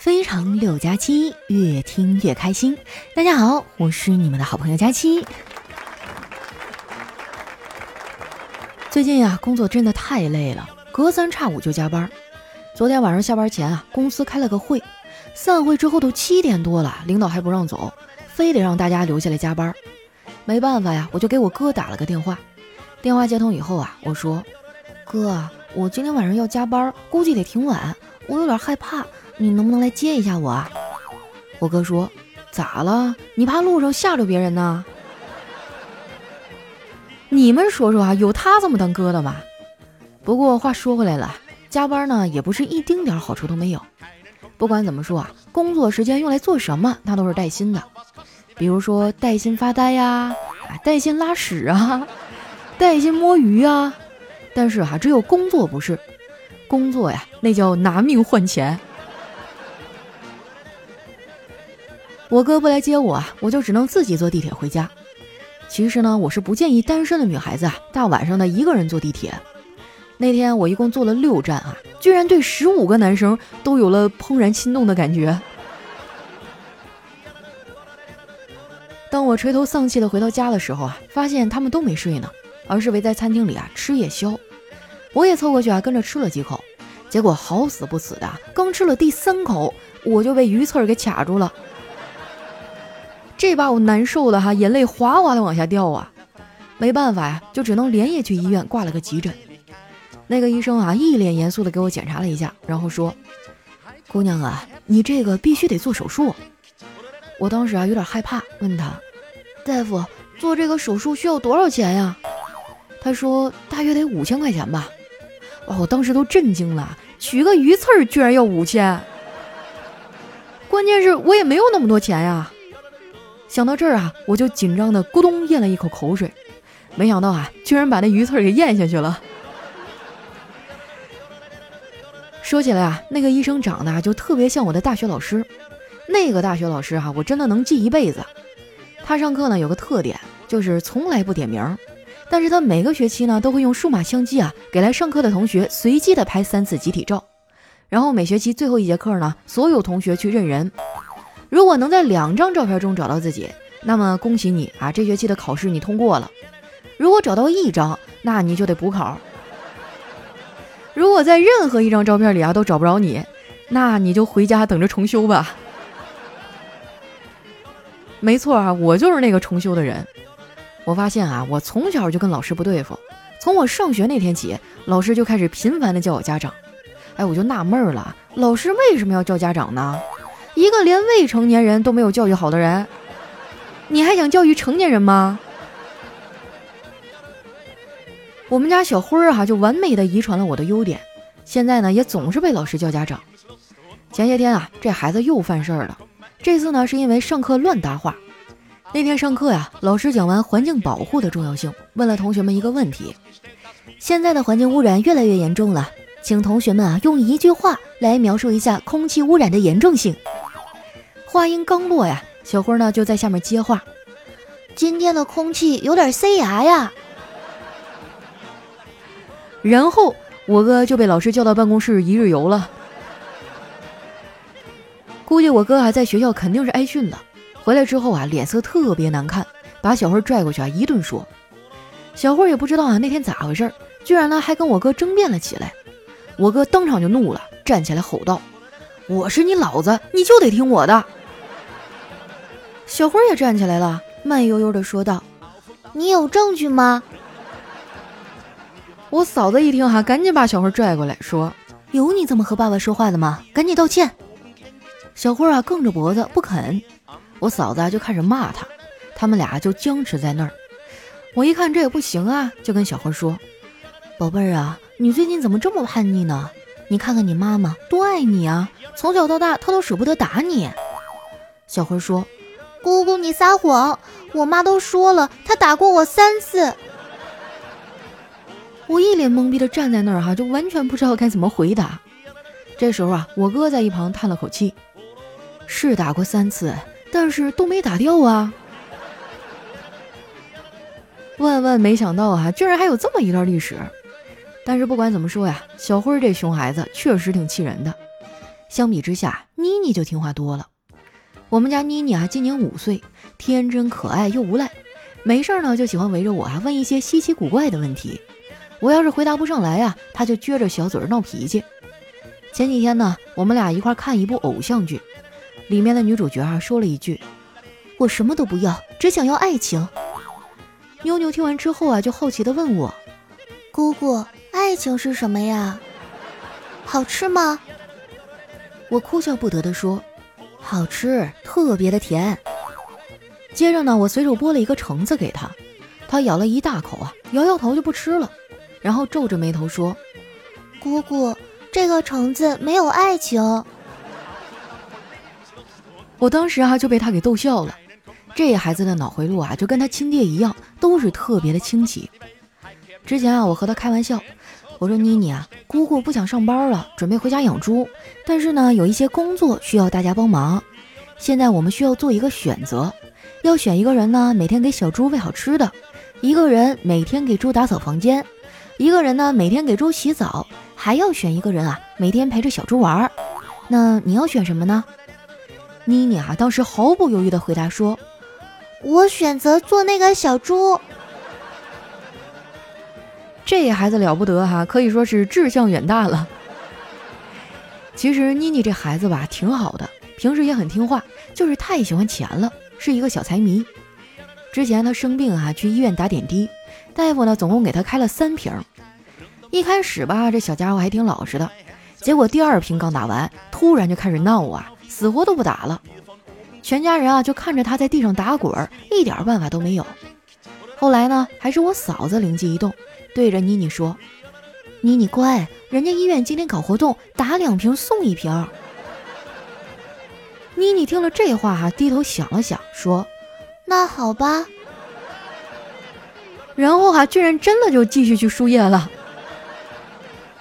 非常六加七，越听越开心。大家好，我是你们的好朋友佳期。最近呀，工作真的太累了，隔三差五就加班。昨天晚上下班前啊，公司开了个会，散会之后都七点多了，领导还不让走，非得让大家留下来加班。没办法呀，我就给我哥打了个电话。电话接通以后啊，我说：“哥，我今天晚上要加班，估计得挺晚，我有点害怕。”你能不能来接一下我啊？我哥说：“咋了？你怕路上吓着别人呢？”你们说说啊，有他这么当哥的吗？不过话说回来了，加班呢也不是一丁点好处都没有。不管怎么说啊，工作时间用来做什么，那都是带薪的。比如说带薪发呆呀，带薪拉屎啊，带薪摸鱼啊。但是哈，只有工作不是，工作呀，那叫拿命换钱。我哥不来接我啊，我就只能自己坐地铁回家。其实呢，我是不建议单身的女孩子啊，大晚上的一个人坐地铁。那天我一共坐了六站啊，居然对十五个男生都有了怦然心动的感觉。当我垂头丧气的回到家的时候啊，发现他们都没睡呢，而是围在餐厅里啊吃夜宵。我也凑过去啊，跟着吃了几口，结果好死不死的，刚吃了第三口，我就被鱼刺儿给卡住了。这把我难受的哈，眼泪哗哗的往下掉啊！没办法呀，就只能连夜去医院挂了个急诊。那个医生啊，一脸严肃的给我检查了一下，然后说：“姑娘啊，你这个必须得做手术。”我当时啊有点害怕，问他：“大夫，做这个手术需要多少钱呀？”他说：“大约得五千块钱吧。”哇，我当时都震惊了，取个鱼刺儿居然要五千！关键是我也没有那么多钱呀。想到这儿啊，我就紧张的咕咚咽了一口口水，没想到啊，居然把那鱼刺给咽下去了。说起来啊，那个医生长得就特别像我的大学老师，那个大学老师哈，我真的能记一辈子。他上课呢有个特点，就是从来不点名，但是他每个学期呢都会用数码相机啊，给来上课的同学随机的拍三次集体照，然后每学期最后一节课呢，所有同学去认人。如果能在两张照片中找到自己，那么恭喜你啊！这学期的考试你通过了。如果找到一张，那你就得补考。如果在任何一张照片里啊都找不着你，那你就回家等着重修吧。没错啊，我就是那个重修的人。我发现啊，我从小就跟老师不对付。从我上学那天起，老师就开始频繁的叫我家长。哎，我就纳闷了，老师为什么要叫家长呢？一个连未成年人都没有教育好的人，你还想教育成年人吗？我们家小辉儿哈就完美的遗传了我的优点，现在呢也总是被老师叫家长。前些天啊，这孩子又犯事儿了，这次呢是因为上课乱搭话。那天上课呀，老师讲完环境保护的重要性，问了同学们一个问题：现在的环境污染越来越严重了，请同学们啊用一句话来描述一下空气污染的严重性。话音刚落呀，小辉呢就在下面接话：“今天的空气有点塞牙呀。”然后我哥就被老师叫到办公室一日游了。估计我哥啊在学校肯定是挨训了，回来之后啊脸色特别难看，把小辉拽过去啊一顿说。小辉也不知道啊那天咋回事，居然呢还跟我哥争辩了起来。我哥当场就怒了，站起来吼道：“我是你老子，你就得听我的！”小辉也站起来了，慢悠悠地说道：“你有证据吗？”我嫂子一听哈，赶紧把小辉拽过来，说：“有你这么和爸爸说话的吗？赶紧道歉！”小辉啊，梗着脖子不肯。我嫂子就开始骂他，他们俩就僵持在那儿。我一看这也不行啊，就跟小辉说：“宝贝儿啊，你最近怎么这么叛逆呢？你看看你妈妈多爱你啊，从小到大她都舍不得打你。”小辉说。姑姑，你撒谎！我妈都说了，她打过我三次。我一脸懵逼的站在那儿，哈，就完全不知道该怎么回答。这时候啊，我哥在一旁叹了口气：“是打过三次，但是都没打掉啊。”万万没想到啊，居然还有这么一段历史。但是不管怎么说呀，小辉这熊孩子确实挺气人的。相比之下，妮妮就听话多了。我们家妮妮啊，今年五岁，天真可爱又无赖，没事儿呢就喜欢围着我啊问一些稀奇古怪的问题。我要是回答不上来呀，她就撅着小嘴闹脾气。前几天呢，我们俩一块看一部偶像剧，里面的女主角啊说了一句：“我什么都不要，只想要爱情。”妞妞听完之后啊，就好奇的问我：“姑姑，爱情是什么呀？好吃吗？”我哭笑不得地说。好吃，特别的甜。接着呢，我随手剥了一个橙子给他，他咬了一大口啊，摇摇头就不吃了，然后皱着眉头说：“姑姑，这个橙子没有爱情。”我当时啊就被他给逗笑了。这孩子的脑回路啊，就跟他亲爹一样，都是特别的清奇。之前啊，我和他开玩笑。我说妮妮啊，姑姑不想上班了，准备回家养猪。但是呢，有一些工作需要大家帮忙。现在我们需要做一个选择，要选一个人呢，每天给小猪喂好吃的；一个人每天给猪打扫房间；一个人呢，每天给猪洗澡；还要选一个人啊，每天陪着小猪玩。那你要选什么呢？妮妮啊，当时毫不犹豫地回答说：“我选择做那个小猪。”这孩子了不得哈，可以说是志向远大了。其实妮妮这孩子吧，挺好的，平时也很听话，就是太喜欢钱了，是一个小财迷。之前他生病啊，去医院打点滴，大夫呢总共给他开了三瓶。一开始吧，这小家伙还挺老实的，结果第二瓶刚打完，突然就开始闹啊，死活都不打了。全家人啊就看着他在地上打滚，一点办法都没有。后来呢，还是我嫂子灵机一动。对着妮妮说：“妮妮乖，人家医院今天搞活动，打两瓶送一瓶。”妮妮听了这话哈，低头想了想，说：“那好吧。”然后哈，居然真的就继续去输液了。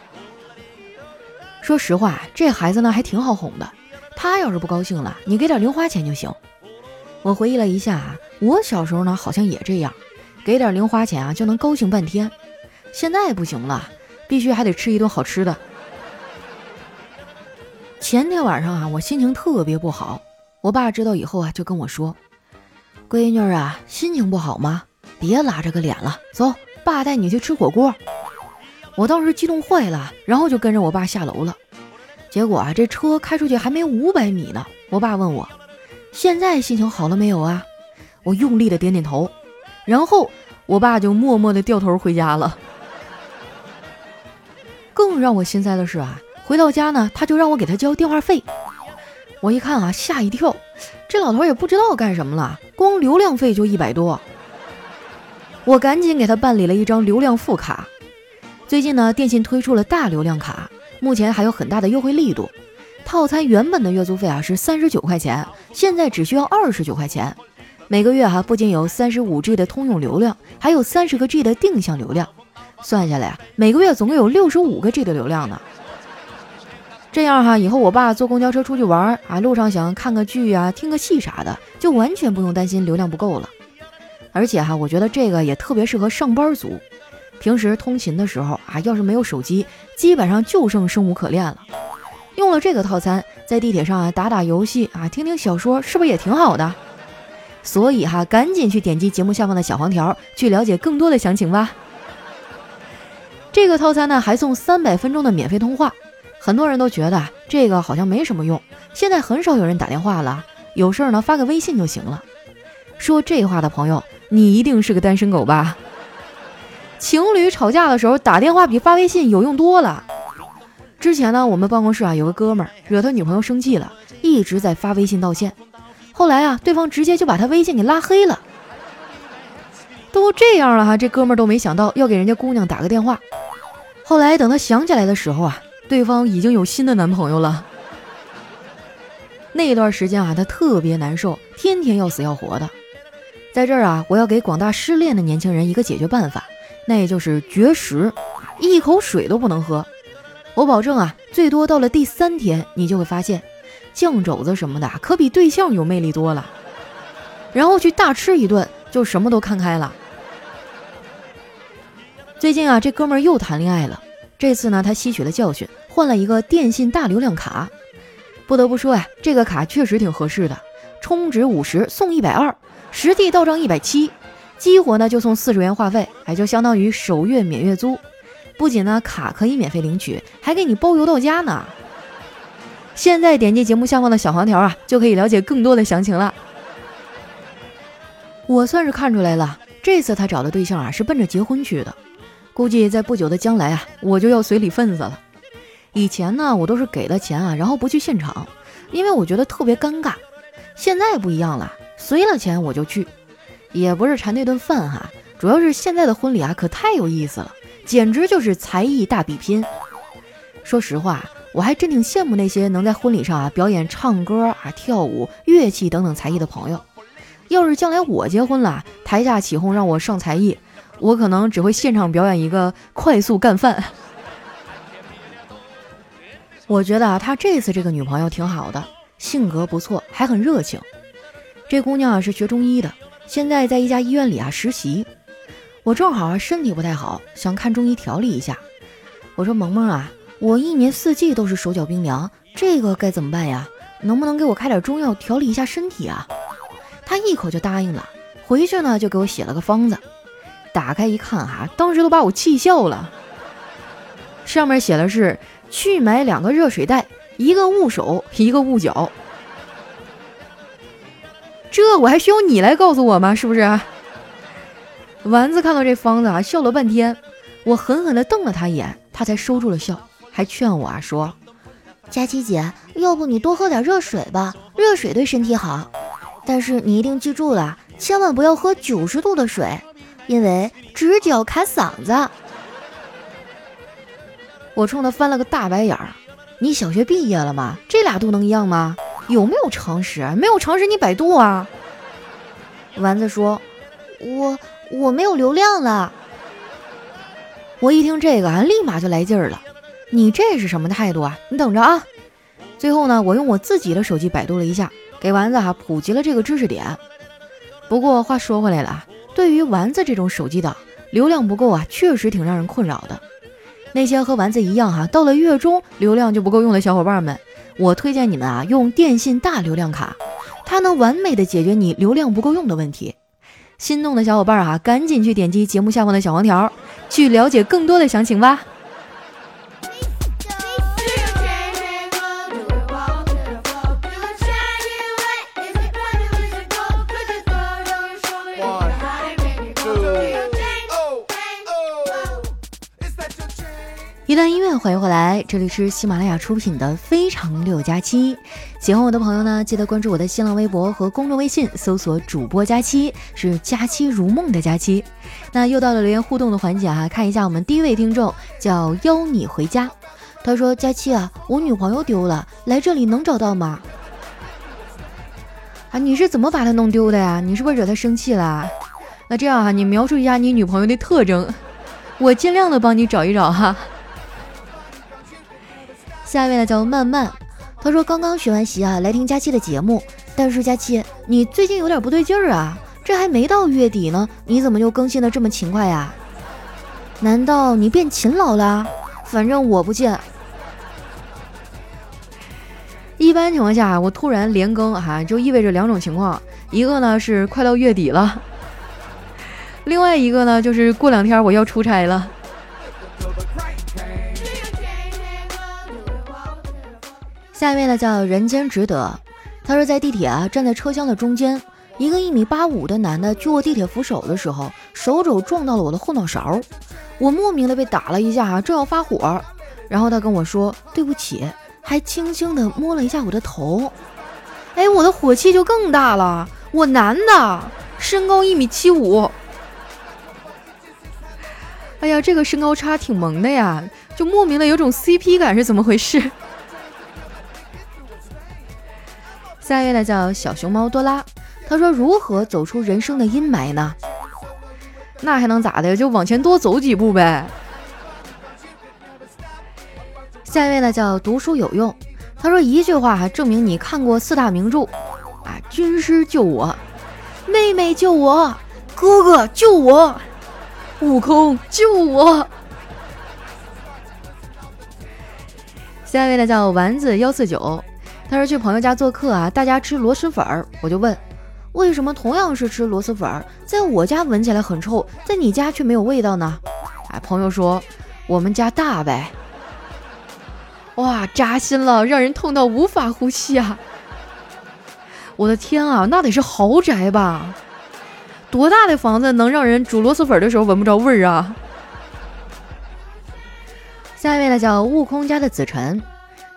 说实话，这孩子呢还挺好哄的。他要是不高兴了，你给点零花钱就行。我回忆了一下啊，我小时候呢好像也这样，给点零花钱啊就能高兴半天。现在不行了，必须还得吃一顿好吃的。前天晚上啊，我心情特别不好。我爸知道以后啊，就跟我说：“闺女啊，心情不好吗？别拉着个脸了，走，爸带你去吃火锅。”我当时激动坏了，然后就跟着我爸下楼了。结果啊，这车开出去还没五百米呢，我爸问我：“现在心情好了没有啊？”我用力的点点头，然后我爸就默默的掉头回家了。更让我心塞的是啊，回到家呢，他就让我给他交电话费。我一看啊，吓一跳，这老头也不知道干什么了，光流量费就一百多。我赶紧给他办理了一张流量副卡。最近呢，电信推出了大流量卡，目前还有很大的优惠力度。套餐原本的月租费啊是三十九块钱，现在只需要二十九块钱。每个月哈，不仅有三十五 G 的通用流量，还有三十个 G 的定向流量。算下来啊，每个月总共有六十五个 G 的流量呢。这样哈，以后我爸坐公交车出去玩啊，路上想看个剧啊、听个戏啥的，就完全不用担心流量不够了。而且哈，我觉得这个也特别适合上班族，平时通勤的时候啊，要是没有手机，基本上就剩生无可恋了。用了这个套餐，在地铁上啊打打游戏啊，听听小说，是不是也挺好的？所以哈，赶紧去点击节目下方的小黄条，去了解更多的详情吧。这个套餐呢，还送三百分钟的免费通话。很多人都觉得这个好像没什么用，现在很少有人打电话了，有事儿呢发个微信就行了。说这话的朋友，你一定是个单身狗吧？情侣吵架的时候打电话比发微信有用多了。之前呢，我们办公室啊有个哥们儿惹他女朋友生气了，一直在发微信道歉。后来啊，对方直接就把他微信给拉黑了。都这样了哈，这哥们儿都没想到要给人家姑娘打个电话。后来等他想起来的时候啊，对方已经有新的男朋友了。那一段时间啊，他特别难受，天天要死要活的。在这儿啊，我要给广大失恋的年轻人一个解决办法，那也就是绝食，一口水都不能喝。我保证啊，最多到了第三天，你就会发现，酱肘子什么的可比对象有魅力多了。然后去大吃一顿。就什么都看开了。最近啊，这哥们儿又谈恋爱了。这次呢，他吸取了教训，换了一个电信大流量卡。不得不说呀，这个卡确实挺合适的，充值五十送一百二，实际到账一百七，激活呢就送四十元话费，还就相当于首月免月租。不仅呢卡可以免费领取，还给你包邮到家呢。现在点击节目下方的小黄条啊，就可以了解更多的详情了。我算是看出来了，这次他找的对象啊是奔着结婚去的，估计在不久的将来啊，我就要随礼份子了。以前呢，我都是给了钱啊，然后不去现场，因为我觉得特别尴尬。现在不一样了，随了钱我就去，也不是馋那顿饭哈，主要是现在的婚礼啊可太有意思了，简直就是才艺大比拼。说实话，我还真挺羡慕那些能在婚礼上啊表演唱歌啊、跳舞、乐器等等才艺的朋友。要是将来我结婚了，台下起哄让我上才艺，我可能只会现场表演一个快速干饭。我觉得啊，他这次这个女朋友挺好的，性格不错，还很热情。这姑娘啊是学中医的，现在在一家医院里啊实习。我正好啊身体不太好，想看中医调理一下。我说萌萌啊，我一年四季都是手脚冰凉，这个该怎么办呀？能不能给我开点中药调理一下身体啊？她一口就答应了，回去呢就给我写了个方子。打开一看哈，当时都把我气笑了。上面写的是。去买两个热水袋，一个捂手，一个捂脚。这我还需要你来告诉我吗？是不是？丸子看到这方子啊，笑了半天。我狠狠地瞪了他一眼，他才收住了笑，还劝我啊说：“佳琪姐，要不你多喝点热水吧，热水对身体好。但是你一定记住了，千万不要喝九十度的水，因为直角卡嗓子。”我冲他翻了个大白眼儿，你小学毕业了吗？这俩度能一样吗？有没有常识？没有常识你百度啊！丸子说：“我我没有流量了。”我一听这个啊，立马就来劲儿了。你这是什么态度啊？你等着啊！最后呢，我用我自己的手机百度了一下，给丸子哈普及了这个知识点。不过话说回来了，对于丸子这种手机党，流量不够啊，确实挺让人困扰的。那些和丸子一样哈，到了月中流量就不够用的小伙伴们，我推荐你们啊用电信大流量卡，它能完美的解决你流量不够用的问题。心动的小伙伴啊，赶紧去点击节目下方的小黄条，去了解更多的详情吧。一段音乐，欢迎回来，这里是喜马拉雅出品的《非常六加七》。喜欢我的朋友呢，记得关注我的新浪微博和公众微信，搜索主播佳期，是佳期如梦的佳期。那又到了留言互动的环节哈，看一下我们第一位听众叫邀你回家，他说：“佳期啊，我女朋友丢了，来这里能找到吗？”啊，你是怎么把她弄丢的呀？你是不是惹她生气了？那这样哈，你描述一下你女朋友的特征，我尽量的帮你找一找哈。下一位呢叫慢慢，他说刚刚学完习啊，来听佳期的节目。但是佳期，你最近有点不对劲儿啊，这还没到月底呢，你怎么就更新的这么勤快呀？难道你变勤劳了？反正我不见。一般情况下，我突然连更哈，就意味着两种情况，一个呢是快到月底了，另外一个呢就是过两天我要出差了。下一位呢叫人间值得，他说在地铁啊站在车厢的中间，一个一米八五的男的去握地铁扶手的时候，手肘撞到了我的后脑勺，我莫名的被打了一下啊，正要发火，然后他跟我说对不起，还轻轻的摸了一下我的头，哎，我的火气就更大了，我男的，身高一米七五，哎呀，这个身高差挺萌的呀，就莫名的有种 CP 感是怎么回事？下一位呢叫小熊猫多拉，他说如何走出人生的阴霾呢？那还能咋的？就往前多走几步呗。下一位呢叫读书有用，他说一句话证明你看过四大名著啊，军师救我，妹妹救我，哥哥救我，悟空救我。下一位呢叫丸子幺四九。他说去朋友家做客啊，大家吃螺蛳粉儿，我就问，为什么同样是吃螺蛳粉儿，在我家闻起来很臭，在你家却没有味道呢？哎，朋友说我们家大呗。哇，扎心了，让人痛到无法呼吸啊！我的天啊，那得是豪宅吧？多大的房子能让人煮螺蛳粉的时候闻不着味儿啊？下一位呢，叫悟空家的子辰，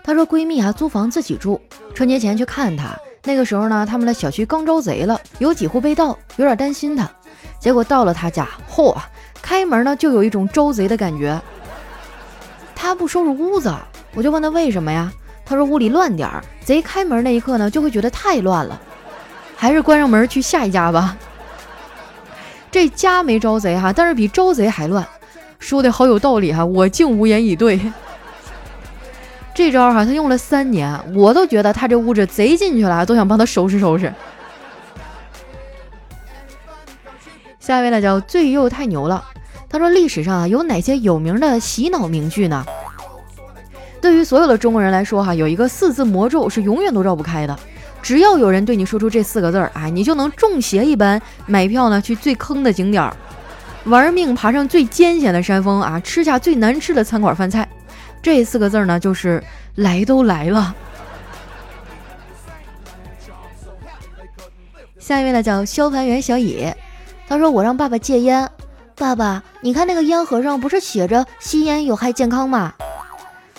她说闺蜜啊租房自己住，春节前去看她，那个时候呢，他们的小区刚招贼了，有几户被盗，有点担心她，结果到了她家，嚯，开门呢就有一种招贼的感觉。她不收拾屋子，我就问她为什么呀？她说屋里乱点儿，贼开门那一刻呢就会觉得太乱了，还是关上门去下一家吧。这家没招贼哈，但是比招贼还乱。说的好有道理哈，我竟无言以对。这招哈，他用了三年，我都觉得他这屋子贼进去了，都想帮他收拾收拾。下一位呢叫醉又太牛了，他说历史上啊有哪些有名的洗脑名句呢？对于所有的中国人来说哈，有一个四字魔咒是永远都绕不开的，只要有人对你说出这四个字儿，哎，你就能中邪一般买票呢去最坑的景点儿。玩命爬上最艰险的山峰啊，吃下最难吃的餐馆饭菜，这四个字呢，就是来都来了。下一位呢，叫消防员小野，他说：“我让爸爸戒烟，爸爸，你看那个烟盒上不是写着吸烟有害健康吗？”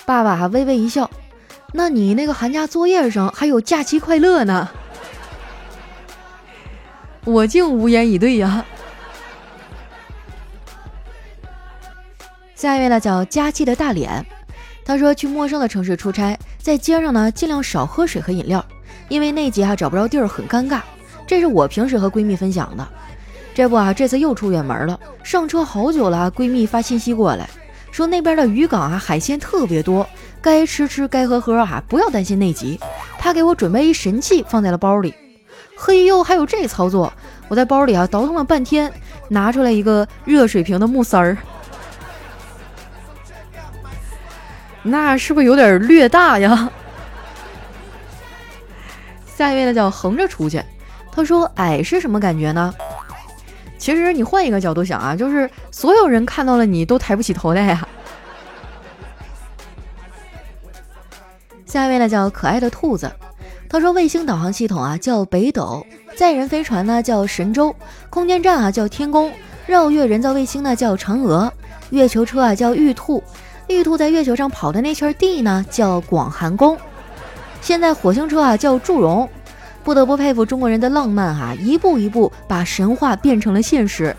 爸爸微微一笑：“那你那个寒假作业上还有假期快乐呢。”我竟无言以对呀。下一位呢叫佳期的大脸，他说去陌生的城市出差，在街上呢尽量少喝水和饮料，因为内急啊找不着地儿很尴尬。这是我平时和闺蜜分享的。这不啊这次又出远门了，上车好久了，闺蜜发信息过来，说那边的渔港啊海鲜特别多，该吃吃该喝喝啊，不要担心内急。她给我准备一神器放在了包里。嘿呦，还有这操作！我在包里啊倒腾了半天，拿出来一个热水瓶的木塞儿。那是不是有点略大呀？下一位呢，叫横着出去。他说：“矮是什么感觉呢？”其实你换一个角度想啊，就是所有人看到了你都抬不起头来呀。下一位呢，叫可爱的兔子。他说：“卫星导航系统啊叫北斗，载人飞船呢叫神舟，空间站啊叫天宫，绕月人造卫星呢叫嫦娥，月球车啊叫玉兔。”玉兔在月球上跑的那圈地呢，叫广寒宫。现在火星车啊叫祝融，不得不佩服中国人的浪漫哈，一步一步把神话变成了现实。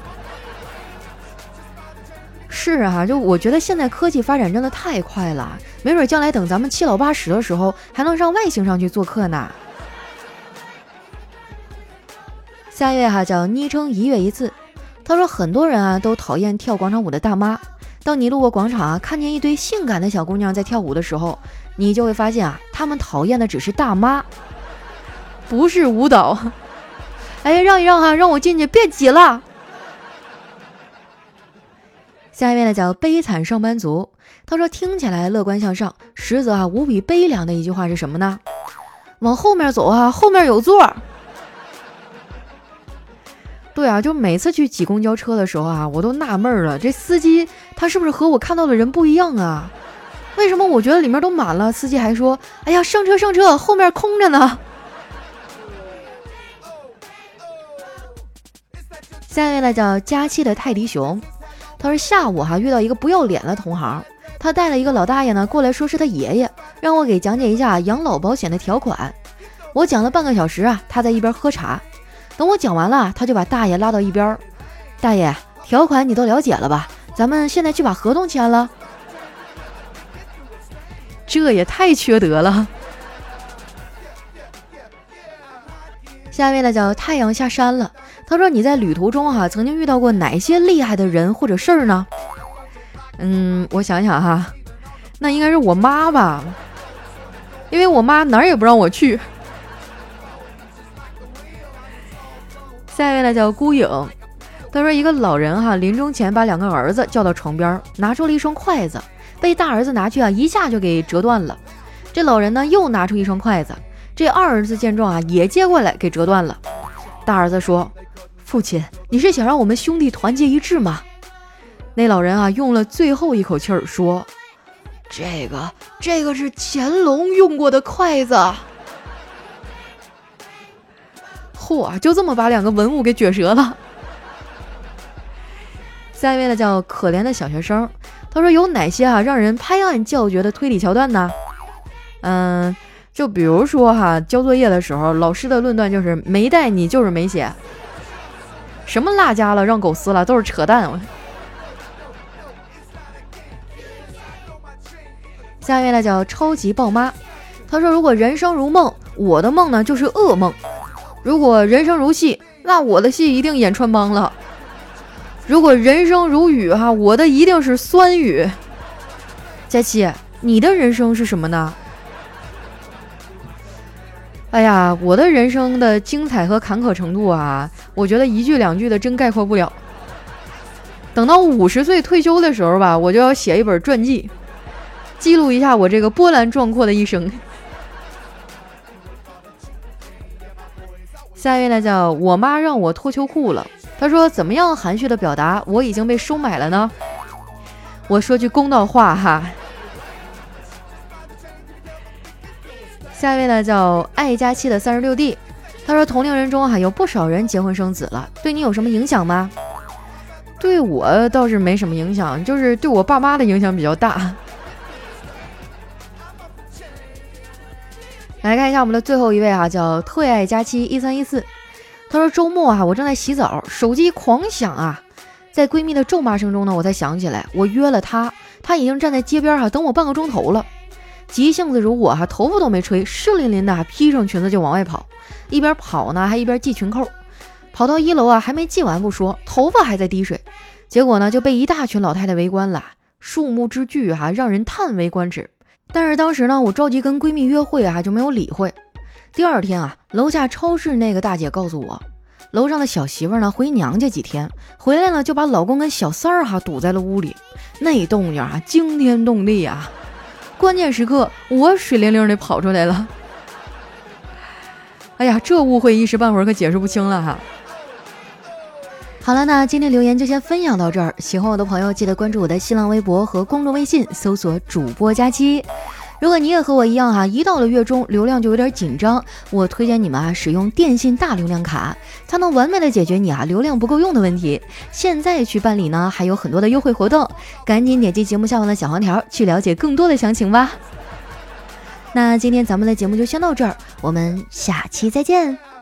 是啊，就我觉得现在科技发展真的太快了，没准将来等咱们七老八十的时候，还能上外星上去做客呢。下一位哈叫昵称一月一次，他说很多人啊都讨厌跳广场舞的大妈。当你路过广场啊，看见一堆性感的小姑娘在跳舞的时候，你就会发现啊，她们讨厌的只是大妈，不是舞蹈。哎，让一让哈，让我进去，别挤了。下一位呢，叫悲惨上班族。他说，听起来乐观向上，实则啊无比悲凉的一句话是什么呢？往后面走啊，后面有座。对啊，就每次去挤公交车的时候啊，我都纳闷了，这司机他是不是和我看到的人不一样啊？为什么我觉得里面都满了，司机还说：“哎呀，上车上车，后面空着呢。”下一位呢叫佳期的泰迪熊，他说下午哈遇到一个不要脸的同行，他带了一个老大爷呢过来说是他爷爷，让我给讲解一下养老保险的条款。我讲了半个小时啊，他在一边喝茶。等我讲完了，他就把大爷拉到一边儿。大爷，条款你都了解了吧？咱们现在去把合同签了。这也太缺德了。下一位呢叫太阳下山了。他说你在旅途中哈曾经遇到过哪些厉害的人或者事儿呢？嗯，我想想哈，那应该是我妈吧，因为我妈哪儿也不让我去。下一位呢叫孤影，他说一个老人哈临终前把两个儿子叫到床边，拿出了一双筷子，被大儿子拿去啊一下就给折断了。这老人呢又拿出一双筷子，这二儿子见状啊也接过来给折断了。大儿子说：“父亲，你是想让我们兄弟团结一致吗？”那老人啊用了最后一口气儿说：“这个，这个是乾隆用过的筷子。”嚯，就这么把两个文物给撅折了。下一位呢叫可怜的小学生，他说有哪些啊让人拍案叫绝的推理桥段呢？嗯，就比如说哈，交作业的时候，老师的论断就是没带你就是没写，什么落家了让狗撕了都是扯淡。下一位呢叫超级豹妈，他说如果人生如梦，我的梦呢就是噩梦。如果人生如戏，那我的戏一定演穿帮了；如果人生如雨，哈，我的一定是酸雨。佳期，你的人生是什么呢？哎呀，我的人生的精彩和坎坷程度啊，我觉得一句两句的真概括不了。等到五十岁退休的时候吧，我就要写一本传记，记录一下我这个波澜壮阔的一生。下一位呢，叫我妈让我脱秋裤了。她说：“怎么样含蓄的表达我已经被收买了呢？”我说句公道话哈。下一位呢，叫爱佳期的三十六弟。他说：“同龄人中哈有不少人结婚生子了，对你有什么影响吗？”对我倒是没什么影响，就是对我爸妈的影响比较大。来看一下我们的最后一位哈，叫特爱佳期一三一四。她说周末啊，我正在洗澡，手机狂响啊，在闺蜜的咒骂声中呢，我才想起来我约了她，她已经站在街边哈等我半个钟头了。急性子如我哈，头发都没吹，湿淋淋的，披上裙子就往外跑，一边跑呢还一边系裙扣。跑到一楼啊，还没系完不说，头发还在滴水，结果呢就被一大群老太太围观了，数目之巨哈，让人叹为观止。但是当时呢，我着急跟闺蜜约会啊，就没有理会。第二天啊，楼下超市那个大姐告诉我，楼上的小媳妇呢回娘家几天，回来了就把老公跟小三儿哈堵在了屋里，那动静啊惊天动地啊！关键时刻我水灵灵的跑出来了。哎呀，这误会一时半会儿可解释不清了哈。好了，那今天留言就先分享到这儿。喜欢我的朋友，记得关注我的新浪微博和公众微信，搜索“主播佳期”。如果你也和我一样哈，一到了月中流量就有点紧张，我推荐你们啊使用电信大流量卡，它能完美的解决你啊流量不够用的问题。现在去办理呢，还有很多的优惠活动，赶紧点击节目下方的小黄条去了解更多的详情吧。那今天咱们的节目就先到这儿，我们下期再见。